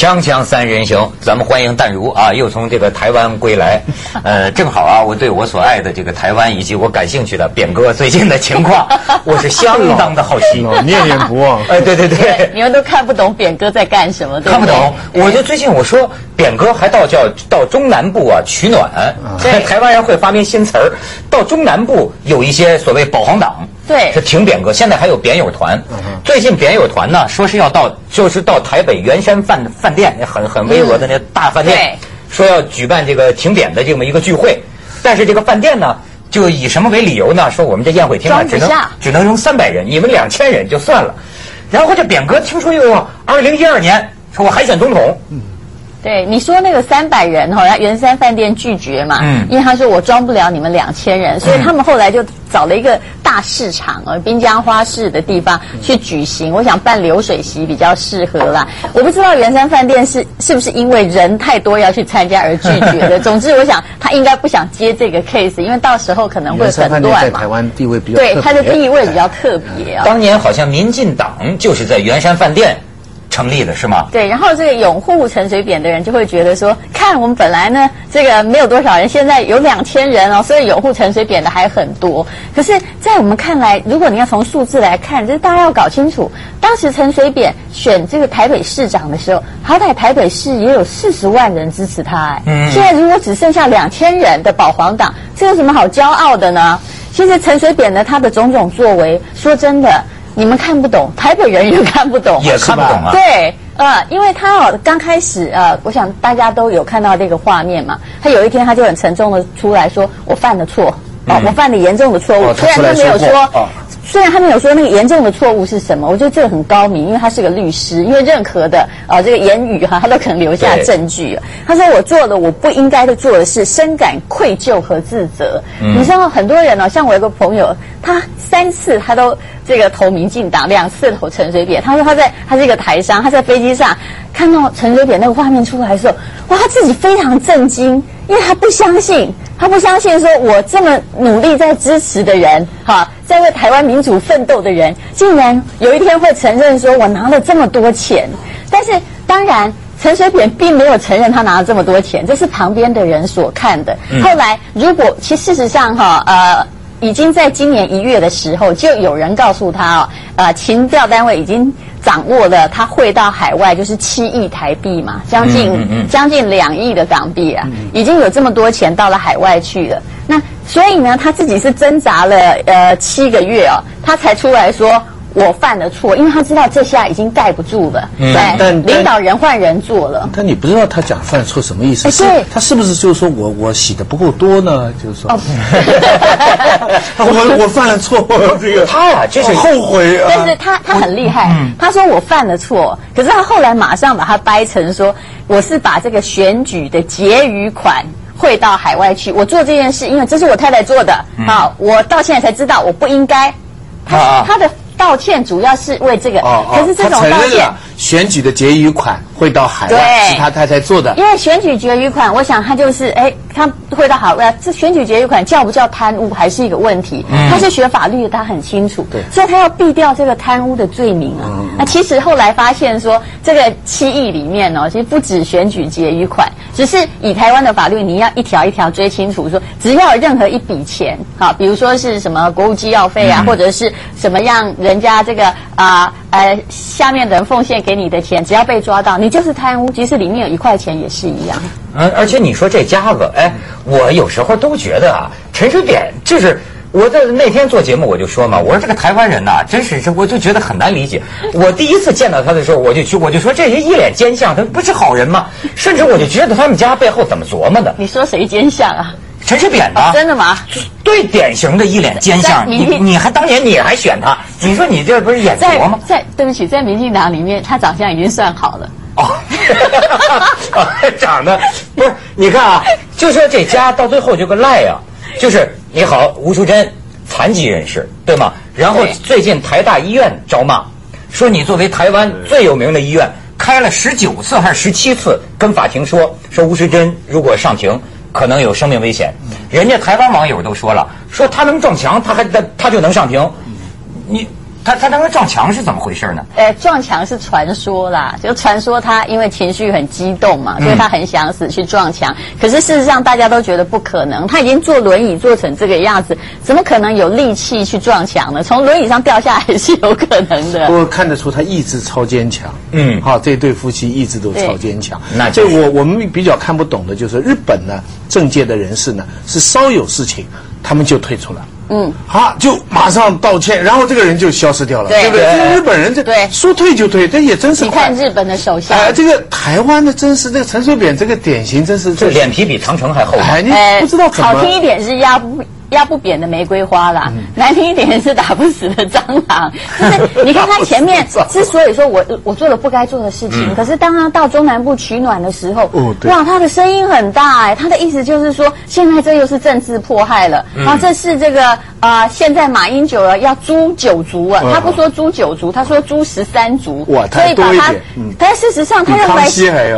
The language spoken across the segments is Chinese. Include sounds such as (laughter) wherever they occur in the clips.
锵锵三人行，咱们欢迎淡如啊，又从这个台湾归来。(laughs) 呃，正好啊，我对我所爱的这个台湾以及我感兴趣的扁哥最近的情况，(laughs) 我是相当的好奇，念念不忘。哎，(laughs) 对对对，你们都看不懂扁哥在干什么，看不懂。我就最近我说，扁哥还到叫到中南部啊取暖，台湾人会发明新词儿，到中南部有一些所谓保皇党。对，是挺扁哥。现在还有扁友团，最近扁友团呢，说是要到，就是到台北圆山饭饭店，很很巍峨的那大饭店，说要举办这个挺扁的这么一个聚会。但是这个饭店呢，就以什么为理由呢？说我们这宴会厅啊，只能只能容三百人，你们两千人就算了。然后这扁哥听说又二零一二年说我还选总统。对，你说那个三百人哈，圆山饭店拒绝嘛？嗯，因为他说我装不了你们两千人，所以他们后来就找了一个大市场啊滨江花市的地方去举行。我想办流水席比较适合啦。我不知道圆山饭店是是不是因为人太多要去参加而拒绝的。(laughs) 总之，我想他应该不想接这个 case，因为到时候可能会很乱嘛。在台湾地位比较对，他的地位比较特别啊。当年好像民进党就是在圆山饭店。成立的是吗？对，然后这个拥护陈水扁的人就会觉得说，看我们本来呢，这个没有多少人，现在有两千人哦，所以拥护陈水扁的还很多。可是，在我们看来，如果你要从数字来看，就是大家要搞清楚，当时陈水扁选这个台北市长的时候，好歹台北市也有四十万人支持他，哎，现在如果只剩下两千人的保皇党，这有什么好骄傲的呢？其实陈水扁呢，他的种种作为，说真的。你们看不懂，台北人也看不懂，(laughs) 也看不懂啊。对，呃，因为他哦，刚开始呃，我想大家都有看到这个画面嘛。他有一天他就很沉重的出来说：“我犯了错，哦，我犯了严重的错误。”虽然他没有说。虽然他没有说那个严重的错误是什么，我觉得这个很高明，因为他是个律师，因为任何的啊这个言语哈，他都可能留下证据。他说我做了我不应该的做的事，深感愧疚和自责。你知道很多人呢，像我有个朋友，他三次他都这个投民进党，两次投陈水扁。他说他在他是一个台商，他在飞机上看到陈水扁那个画面出来的时候，哇，他自己非常震惊，因为他不相信。他不相信，说我这么努力在支持的人，哈，在为台湾民主奋斗的人，竟然有一天会承认说我拿了这么多钱。但是，当然，陈水扁并没有承认他拿了这么多钱，这是旁边的人所看的。后来，如果其实事实上，哈，呃，已经在今年一月的时候，就有人告诉他，哦，呃，情调单位已经。掌握了他汇到海外就是七亿台币嘛，将近将近两亿的港币啊，已经有这么多钱到了海外去了。那所以呢，他自己是挣扎了呃七个月哦，他才出来说。我犯了错，因为他知道这下已经盖不住了。对，但领导人换人做了。但你不知道他讲犯错什么意思？是，他是不是就是说我我洗的不够多呢？就是说，(laughs) 我我犯了错，(laughs) 这个他呀就是后悔啊。但是他他很厉害，他说我犯了错，可是他后来马上把它掰成说，我是把这个选举的结余款汇到海外去。我做这件事，因为这是我太太做的。好，我到现在才知道我不应该。他他的。道歉主要是为这个，可是这种道歉，选举的结余款会到海外，是他太太做的。因为选举结余款，我想他就是，哎，他会到海外，这选举结余款叫不叫贪污还是一个问题。他是学法律的，他很清楚，所以他要避掉这个贪污的罪名啊。那其实后来发现说，这个七亿里面呢，其实不止选举结余款，只是以台湾的法律，你要一条一条追清楚，说只要有任何一笔钱，好，比如说是什么国务机要费啊，或者是什么样。人家这个啊呃下面的人奉献给你的钱，只要被抓到，你就是贪污。即使里面有一块钱也是一样。嗯，而且你说这家子，哎，我有时候都觉得啊，陈水扁就是我在那天做节目我就说嘛，我说这个台湾人呐，真是这我就觉得很难理解。我第一次见到他的时候，我就去我就说这人一脸奸相，他不是好人吗？甚至我就觉得他们家背后怎么琢磨的？你说谁奸相啊？陈水扁呢？真的吗？最典型的一脸奸相，你你还当年你还选他？你说你这不是演活吗？在对不起，在民进党里面，他长相已经算好了。哦，(laughs) 长得不是？你看啊，就说这家到最后就个赖啊，就是你好吴淑珍，残疾人士对吗？然后最近台大医院招骂，说你作为台湾最有名的医院，开了十九次还是十七次，跟法庭说说吴淑珍如果上庭。可能有生命危险，人家台湾网友都说了，说他能撞墙，他还他他就能上庭，你他他当时撞墙是怎么回事呢？呃，撞墙是传说啦，就传说他因为情绪很激动嘛，所以他很想死去撞墙。可是事实上大家都觉得不可能，他已经坐轮椅坐成这个样子，怎么可能有力气去撞墙呢？从轮椅上掉下来是有可能的。不过看得出他意志超坚强。嗯，好，这对夫妻意志都超坚强。那这我我们比较看不懂的就是日本呢，政界的人士呢是稍有事情，他们就退出了。嗯，好，就马上道歉，然后这个人就消失掉了，对不对？这日本人这对说退就退，这也真是。你看日本的首相，哎，这个台湾的真是这个陈水扁，这个典型真是，这脸皮比长城还厚。哎，你不知道怎么。好听一点是压不。压不扁的玫瑰花啦，难听一点是打不死的蟑螂。(laughs) 就是你看他前面之所以说我我做了不该做的事情，可是当他到中南部取暖的时候，哇，他的声音很大哎，他的意思就是说，现在这又是政治迫害了啊，这是这个啊，现在马英九了要诛九族啊，他不说诛九族，他说诛十三族，哇，太多一点。但事实上他用来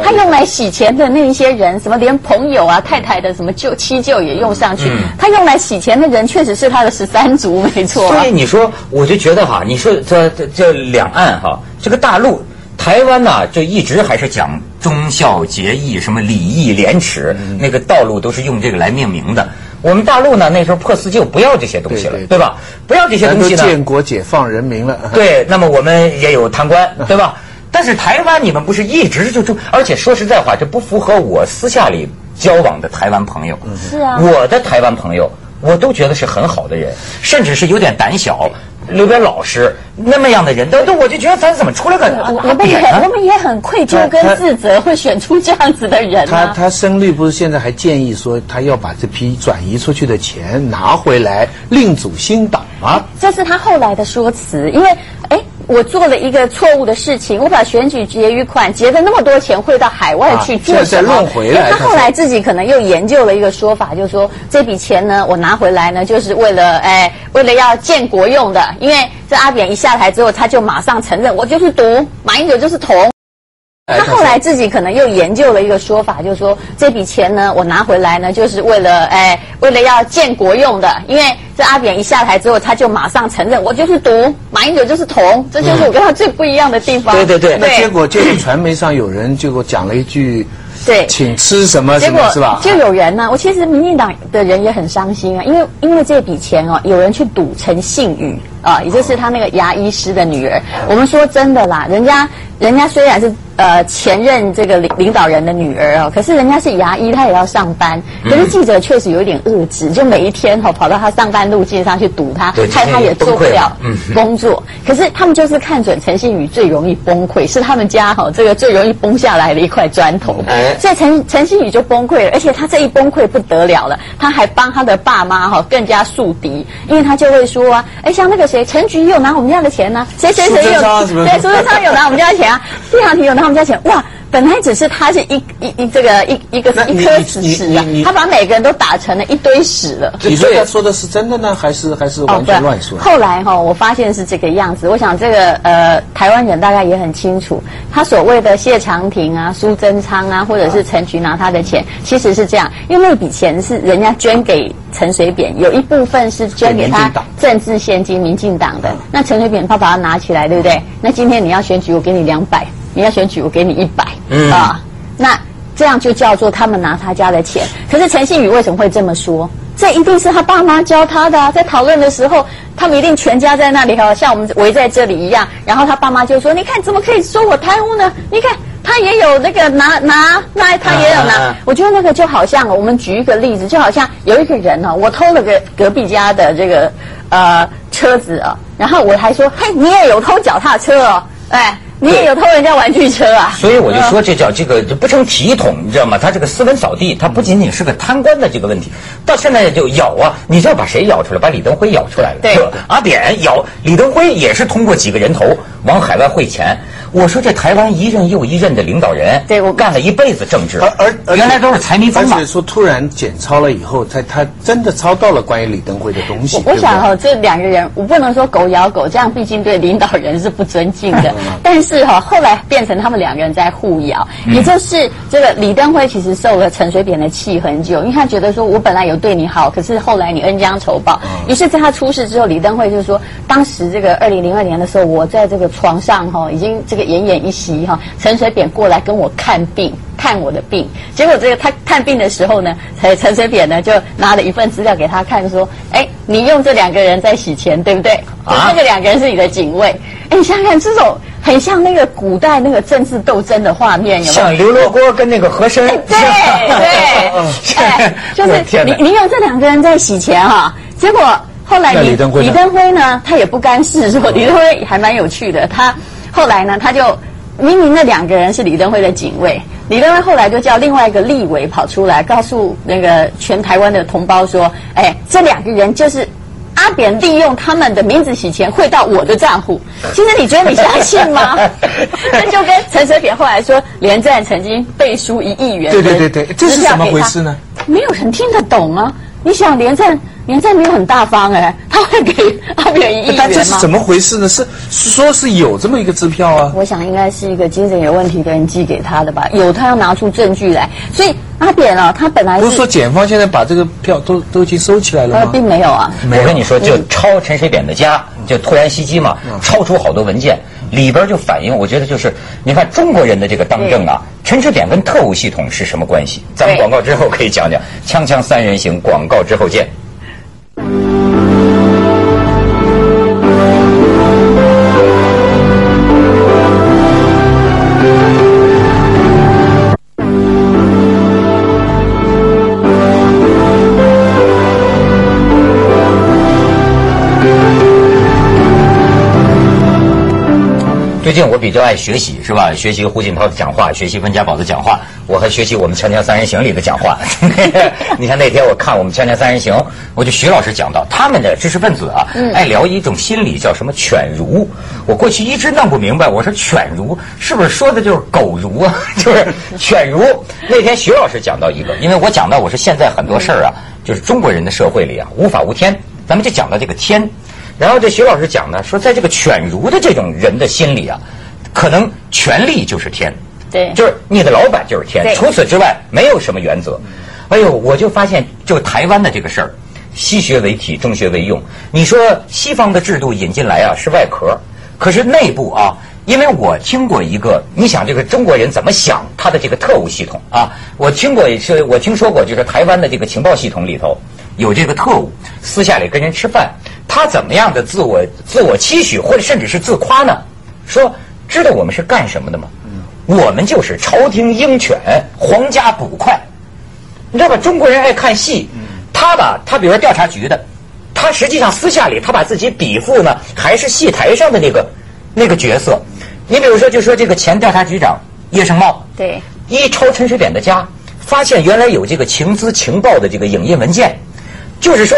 他用来洗钱的那一些人，什么连朋友啊、太太的什么舅七舅也用上去，他用来洗。前的人确实是他的十三族，没错。所以你说，我就觉得哈，你说这这这两岸哈，这个大陆台湾呢，就一直还是讲忠孝节义，什么礼义廉耻，那个道路都是用这个来命名的。我们大陆呢，那时候破四旧不要这些东西了，对吧？不要这些东西呢。建国解放人民了。(laughs) 对，那么我们也有贪官，(laughs) 对吧？但是台湾你们不是一直就就，而且说实在话，这不符合我私下里交往的台湾朋友。是啊。我的台湾朋友。我都觉得是很好的人，甚至是有点胆小、有点老实那么样的人，都都我就觉得咱怎么出来个我们也我们也很愧疚跟自责，会选出这样子的人。他他声律不是现在还建议说，他要把这批转移出去的钱拿回来另组新党吗？这是他后来的说辞，因为哎。我做了一个错误的事情，我把选举结余款结的那么多钱汇到海外去做什么？他后来自己可能又研究了一个说法，就是说这笔钱呢，我拿回来呢，就是为了哎，为了要建国用的。因为这阿扁一下台之后，他就马上承认我就是毒，马英九就是同。他后来自己可能又研究了一个说法，就是说这笔钱呢，我拿回来呢，就是为了哎，为了要建国用的。因为这阿扁一下台之后，他就马上承认我就是毒，马英九就是统，这就是我跟他最不一样的地方。对对对。那结果就是传媒上有人就讲了一句，对，请吃什么什么是吧？就有人呢，我其实民进党的人也很伤心啊，因为因为这笔钱哦，有人去赌陈信宇啊，也就是他那个牙医师的女儿。我们说真的啦，人家人家虽然是。呃，前任这个领领导人的女儿哦，可是人家是牙医，他也要上班。可是记者确实有一点恶质，就每一天哈跑到他上班路径上去堵他，害他也做不了工作。可是他们就是看准陈信宇最容易崩溃，是他们家哈这个最容易崩下来的一块砖头。所以陈陈信宇就崩溃了，而且他这一崩溃不得了了，他还帮他的爸妈哈更加树敌，因为他就会说啊，哎，像那个谁陈菊有拿我们家的钱呢？谁谁谁有对苏贞昌有拿我们家的钱啊？(laughs) 谢长廷有拿。我们家钱哇，本来只是他是一一一这个一一个一颗屎屎啊，他把每个人都打成了一堆屎了。你说他说的是真的呢，还是还是完全乱说？后来哈，我发现是这个样子。我想这个呃，台湾人大概也很清楚，他所谓的谢长廷啊、苏贞昌啊，或者是陈菊拿他的钱，其实是这样，因为那笔钱是人家捐给陈水扁，有一部分是捐给他政治现金，民进党的。那陈水扁他把它拿起来，对不对？那今天你要选举，我给你两百。你要选举，我给你一百啊，那这样就叫做他们拿他家的钱。可是陈信宇为什么会这么说？这一定是他爸妈教他的。在讨论的时候，他们一定全家在那里哈，像我们围在这里一样。然后他爸妈就说：“你看，怎么可以说我贪污呢？你看他也有那个拿拿，那他也有拿。我觉得那个就好像我们举一个例子，就好像有一个人哈，我偷了个隔壁家的这个呃车子啊，然后我还说：嘿，你也有偷脚踏车哦，哎。”你也有偷人家玩具车啊？所以我就说，这叫这个不成体统，你知道吗？他这个斯文扫地，他不仅仅是个贪官的这个问题，到现在就咬啊！你知道把谁咬出来？把李登辉咬出来了。对，阿扁咬李登辉也是通过几个人头往海外汇钱。我说这台湾一任又一任的领导人，对我干了一辈子政治，而而原来都是财迷风嘛。而且说突然检抄了以后，他他真的抄到了关于李登辉的东西。我想哈，这两个人我不能说狗咬狗，这样毕竟对领导人是不尊敬的。(laughs) 但是哈，后来变成他们两个人在互咬，也就是这个李登辉其实受了陈水扁的气很久，因为他觉得说我本来有对你好，可是后来你恩将仇报。于是在他出事之后，李登辉就是说，当时这个二零零二年的时候，我在这个床上哈，已经这个奄奄一息哈，陈水扁过来跟我看病，看我的病。结果这个他看病的时候呢，陈陈水扁呢就拿了一份资料给他看，说：“哎，你用这两个人在洗钱，对不对？啊，这个两个人是你的警卫。哎，你想想看，这种很像那个古代那个政治斗争的画面，有没有？像刘罗锅跟那个和珅。对对，(laughs) 哎，就是 (laughs) 你你用这两个人在洗钱哈。结果后来李李登辉呢，他也不甘示弱。李登辉还蛮有趣的，他后来呢，他就明明那两个人是李登辉的警卫，李登辉后来就叫另外一个立委跑出来，告诉那个全台湾的同胞说：“哎，这两个人就是阿扁利用他们的名字洗钱汇到我的账户。”其实你觉得你相信吗？(laughs) 那就跟陈水扁后来说，连战曾经背书一亿元，对对对对，这是怎么回事呢？没有人听得懂啊！你想连战？连战没有很大方哎，他会给 (laughs) 阿扁一亿元但这是怎么回事呢？是说是有这么一个支票啊？我想应该是一个精神有问题的人寄给他的吧。有他要拿出证据来。所以阿扁啊，他本来不是说检方现在把这个票都都已经收起来了吗？并没有啊。我跟你说，就抄陈水扁的家，就突然袭击嘛，抄出好多文件，里边就反映，我觉得就是你看中国人的这个当政啊，陈水扁跟特务系统是什么关系？咱们广告之后可以讲讲。锵锵三人行，广告之后见。Amen. 最近我比较爱学习，是吧？学习胡锦涛的讲话，学习温家宝的讲话，我还学习我们《锵锵三人行》里的讲话。(laughs) 你看那天我看我们《锵锵三人行》，我就徐老师讲到他们的知识分子啊，爱聊一种心理叫什么“犬儒”。我过去一直弄不明白，我说“犬儒”是不是说的就是狗儒啊？(laughs) 就是“犬儒”。那天徐老师讲到一个，因为我讲到我说现在很多事儿啊，就是中国人的社会里啊，无法无天，咱们就讲到这个天。然后这徐老师讲呢，说在这个犬儒的这种人的心里啊，可能权力就是天，对，就是你的老板就是天，除此之外没有什么原则。哎呦，我就发现就台湾的这个事儿，西学为体，中学为用。你说西方的制度引进来啊是外壳，可是内部啊，因为我听过一个，你想这个中国人怎么想他的这个特务系统啊？我听过是，我听说过就是台湾的这个情报系统里头有这个特务私下里跟人吃饭。他怎么样的自我自我期许，或者甚至是自夸呢？说知道我们是干什么的吗？我们就是朝廷鹰犬，皇家捕快。你知道吧？中国人爱看戏，他吧，他比如说调查局的，他实际上私下里他把自己比附呢，还是戏台上的那个那个角色。你比如说，就说这个前调查局长叶盛茂，对，一抄陈水扁的家，发现原来有这个情资情报的这个影印文件，就是说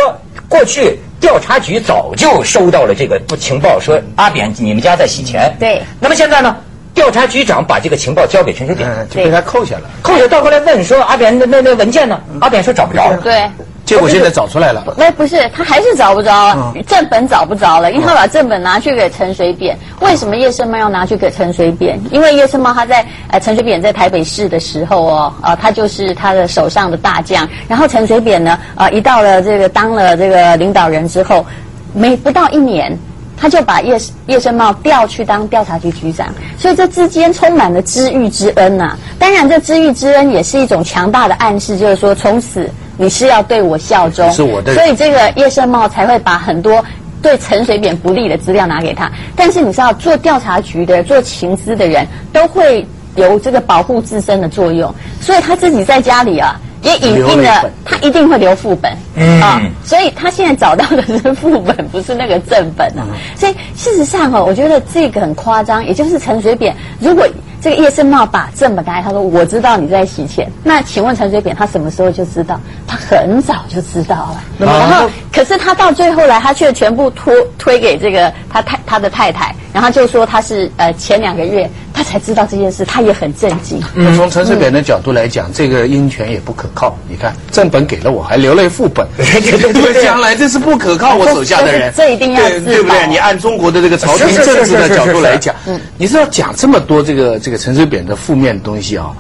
过去。调查局早就收到了这个情报，说阿扁你们家在洗钱。对。那么现在呢？调查局长把这个情报交给陈水扁，就被他扣下了。扣下到后来问说阿扁那那那文件呢？阿扁说找不着。对。结果现在找出来了。那不是，他还是找不着，正本找不着了，因为他把正本拿去给陈水扁。为什么叶盛茂要拿去给陈水扁？因为叶盛茂他在呃陈水扁在台北市的时候哦，啊他就是他的手上的大将。然后陈水扁呢，啊一到了这个当了这个领导人之后，没不到一年，他就把叶叶盛茂调去当调查局局长。所以这之间充满了知遇之恩呐。当然，这知遇之恩也是一种强大的暗示，就是说从此。你是要对我效忠，是我的，所以这个叶盛茂才会把很多对陈水扁不利的资料拿给他。但是你知道，做调查局的、做情资的人都会有这个保护自身的作用，所以他自己在家里啊。也引定了，他一定会留副本啊，所以他现在找到的是副本，不是那个正本啊。所以事实上哦，我觉得这个很夸张。也就是陈水扁，如果这个叶圣茂把正本拿来，他说我知道你在洗钱，那请问陈水扁他什么时候就知道？他很早就知道了。然后，可是他到最后来，他却全部托推给这个他太他的太太，然后就说他是呃前两个月他才知道这件事，他也很震惊。那从陈水扁的角度来讲，这个鹰权也不可靠。你看，正本给了我，还留了副本，(laughs) 将来这是不可靠。我手下的人，(laughs) 这一定要对不对？你按中国的这个朝廷政治的角度来讲，你是要讲这么多这个这个陈水扁的负面东西啊？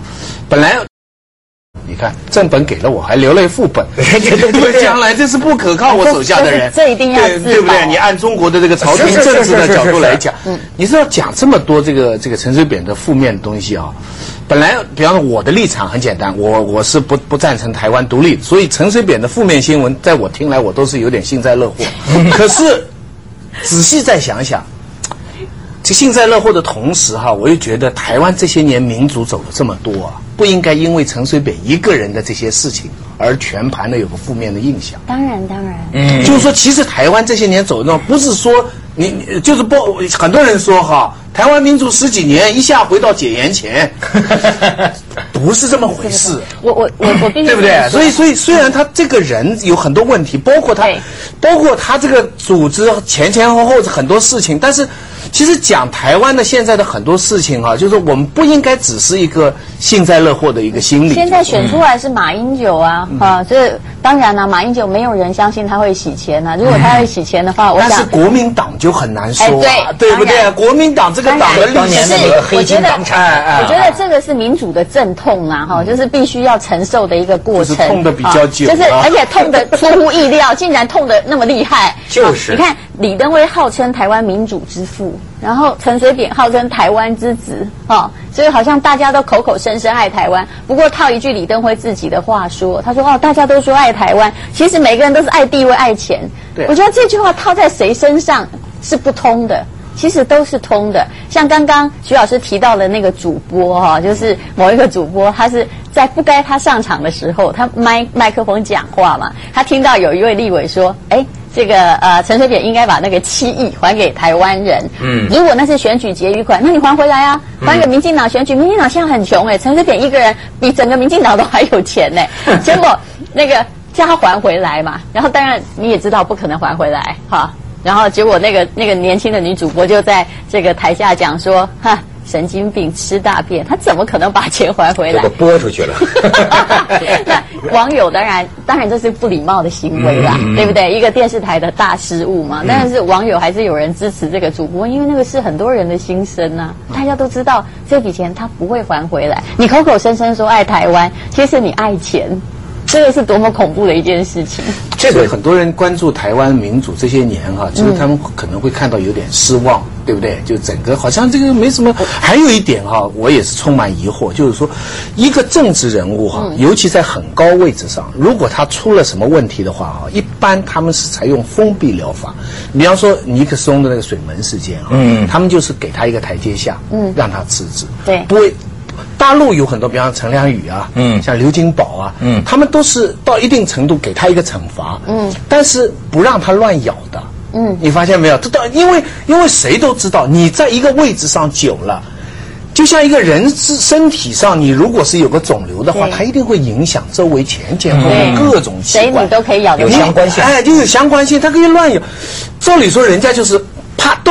本来。你看，正本给了我，还留了一副本，(laughs) 将来这是不可靠。我手下的人，这一定要对不对？你按中国的这个朝廷政治的角度来讲，你是要讲这么多这个这个陈水扁的负面东西啊？本来，比方说我的立场很简单，我我是不不赞成台湾独立，所以陈水扁的负面新闻，在我听来，我都是有点幸灾乐祸。(laughs) 可是仔细再想想，这幸灾乐祸的同时哈，我又觉得台湾这些年民主走了这么多啊。不应该因为陈水扁一个人的这些事情而全盘的有个负面的印象。当然，当然，嗯，就是说，其实台湾这些年走的不是说你就是不，很多人说哈，台湾民主十几年一下回到解严前，(laughs) 不是这么回事。(laughs) 我我我我必须对不对？所以所以虽然他这个人有很多问题，包括他，包括他这个组织前前后后很多事情，但是。其实讲台湾的现在的很多事情哈，就是我们不应该只是一个幸灾乐祸的一个心理。现在选出来是马英九啊，啊，这当然了，马英九没有人相信他会洗钱呐。如果他会洗钱的话，我想。但是国民党就很难说，对不对？国民党这个党的历史，我觉得，我觉得这个是民主的阵痛啊，哈，就是必须要承受的一个过程。痛的比较久，就是而且痛的出乎意料，竟然痛的那么厉害。就是，你看李登辉号称台湾民主之父。然后陈水扁号称台湾之子，哦，所以好像大家都口口声声爱台湾。不过套一句李登辉自己的话说，他说：“哦，大家都说爱台湾，其实每个人都是爱地位、爱钱。”对，我觉得这句话套在谁身上是不通的，其实都是通的。像刚刚徐老师提到的那个主播哈，就是某一个主播，他是在不该他上场的时候，他麦麦克风讲话嘛，他听到有一位立委说：“哎。”这个呃，陈水扁应该把那个七亿还给台湾人。嗯，如果那是选举结余款，那你还回来啊？还给民进党选举，民进党现在很穷哎，陈水扁一个人比整个民进党都还有钱呢。(laughs) 结果那个叫他还回来嘛，然后当然你也知道不可能还回来哈。然后结果那个那个年轻的女主播就在这个台下讲说哈。神经病吃大便，他怎么可能把钱还回来？拨出去了。(laughs) 那网友当然当然这是不礼貌的行为啦，对不对？一个电视台的大失误嘛。但是网友还是有人支持这个主播，因为那个是很多人的心声呐。大家都知道这笔钱他不会还回来。你口口声声说爱台湾，其实你爱钱。这个是多么恐怖的一件事情！这个很多人关注台湾民主这些年哈，其实他们可能会看到有点失望，对不对？就整个好像这个没什么。还有一点哈，我也是充满疑惑，就是说，一个政治人物哈，尤其在很高位置上，如果他出了什么问题的话哈，一般他们是采用封闭疗法。比方说尼克松的那个水门事件啊，嗯，他们就是给他一个台阶下，嗯，让他辞职，对，不会。大陆有很多，比方陈良宇啊，嗯，像刘金宝啊，嗯，他们都是到一定程度给他一个惩罚，嗯，但是不让他乱咬的，嗯，你发现没有？这到因为因为谁都知道，你在一个位置上久了，就像一个人是身体上，你如果是有个肿瘤的话，它一定会影响周围前前后后各种器官，谁你都可以咬，有相关性，哎，就有相关性，它可以乱咬。照理说，人家就是。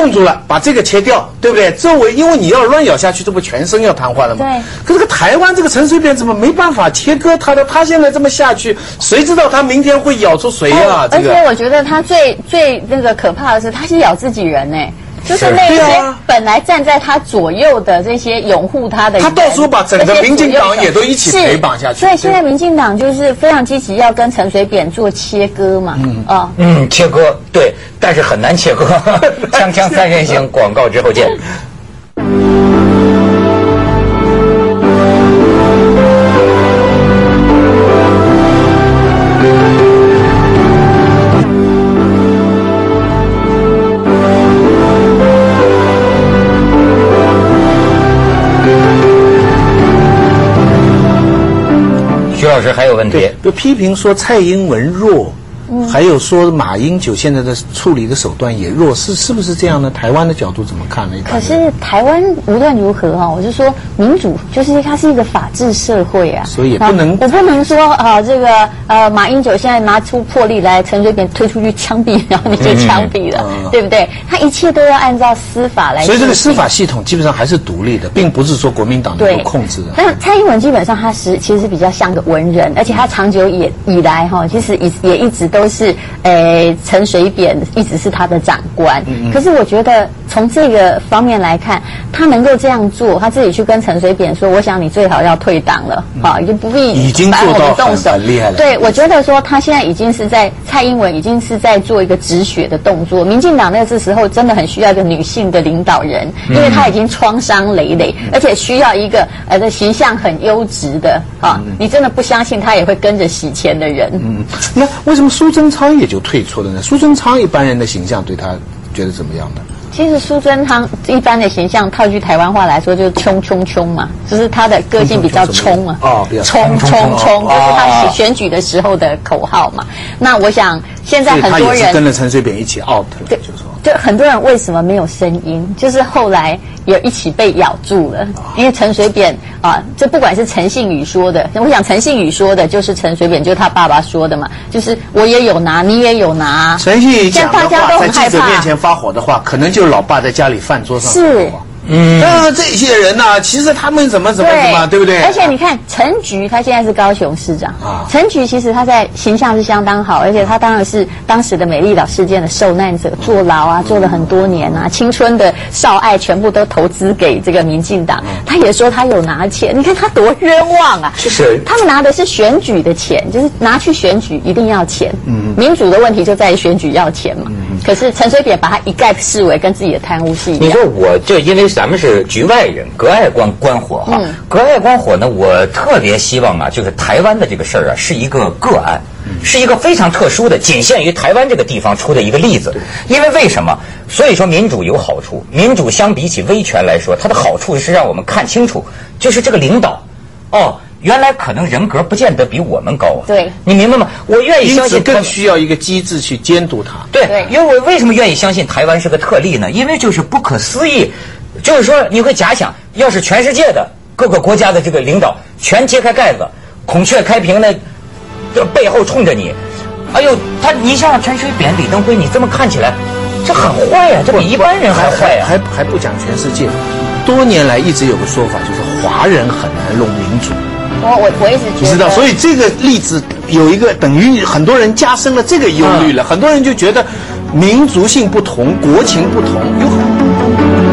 啪，冻住了，把这个切掉，对不对？周围因为你要乱咬下去，这不全身要瘫痪了吗？对。可这个台湾这个陈水扁怎么没办法切割他的？他现在这么下去，谁知道他明天会咬出谁啊？而且我觉得他最最那个可怕的是，他是咬自己人呢。就是那些本来站在他左右的这些拥护他的，他到时候把整个民进党也都一起陪绑下去。所以现在民进党就是非常积极要跟陈水扁做切割嘛。嗯啊，嗯，切割对，但是很难切割。(laughs) 锵锵三人行，广告之后见。对，就批评说蔡英文弱，还有说马英九现在的处理的手段也弱，是是不是这样呢？台湾的角度怎么看呢？可是台湾无论如何哈，我就说民主就是它是一个法治社会啊，所以也不能我不能说啊这个呃马英九现在拿出魄力来陈水扁推出去枪毙，然后你就枪毙了，对不对？他一切都要按照司法来。所以这个司法系统基本上还是独立的，并不是说国民党能够控制的。但蔡英文基本上他是其实是比较像个文人，而且他长久以以来哈，其实也也一直都是诶陈水扁一直是他的长官。可是我觉得从这个方面来看，他能够这样做，他自己去跟陈水扁说：“我想你最好要退党了，啊，就不必已经做到很厉害了。”对，我觉得说他现在已经是在蔡英文已经是在做一个止血的动作。民进党那个时候真的很需要一个女性的领导人，因为他已经创伤累累，而且需要一个呃的形象很优质的啊，你真的不相信他也会跟着洗钱的人。嗯，那为什么苏贞昌也就退出了呢？苏贞昌一般人的形象对他觉得怎么样呢？其实苏贞昌一般的形象，套句台湾话来说，就是冲冲冲嘛，就是他的个性比较冲啊，冲冲冲，就是他选举的时候的口号嘛。那我想现在很多人跟着陈水扁一起 out 了，就说。就很多人为什么没有声音？就是后来也一起被咬住了，因为陈水扁啊，这不管是陈信宇说的，我想陈信宇说的就是陈水扁，就是他爸爸说的嘛，就是我也有拿，你也有拿。陈信宇讲的话，在记者面前发火的话，可能就是老爸在家里饭桌上是。嗯，那这些人呢？其实他们怎么怎么怎么，对不对？而且你看陈菊，他现在是高雄市长啊。陈菊其实他在形象是相当好，而且他当然是当时的美丽岛事件的受难者，坐牢啊，坐了很多年啊，青春的少爱全部都投资给这个民进党。他也说他有拿钱，你看他多冤枉啊！是谁？他们拿的是选举的钱，就是拿去选举一定要钱。嗯，民主的问题就在于选举要钱嘛。嗯，可是陈水扁把他一概视为跟自己的贪污是一样。你说我就因为。咱们是局外人，隔岸观观火哈。隔岸观火呢，我特别希望啊，就是台湾的这个事儿啊，是一个个案，是一个非常特殊的，仅限于台湾这个地方出的一个例子。因为为什么？所以说民主有好处，民主相比起威权来说，它的好处是让我们看清楚，就是这个领导，哦。原来可能人格不见得比我们高啊！对，你明白吗？我愿意相信，更需要一个机制去监督他。对，因为我为什么愿意相信台湾是个特例呢？因为就是不可思议，就是说你会假想，要是全世界的各个国家的这个领导全揭开盖子，孔雀开屏的，这背后冲着你，哎呦，他你像陈水扁、李登辉，你这么看起来，这很坏呀，这比一般人还坏呀，还还不讲全世界，多年来一直有个说法，就是华人很难弄民主。我我我一直觉得，知道，所以这个例子有一个等于很多人加深了这个忧虑了，很多人就觉得民族性不同，国情不同，有很。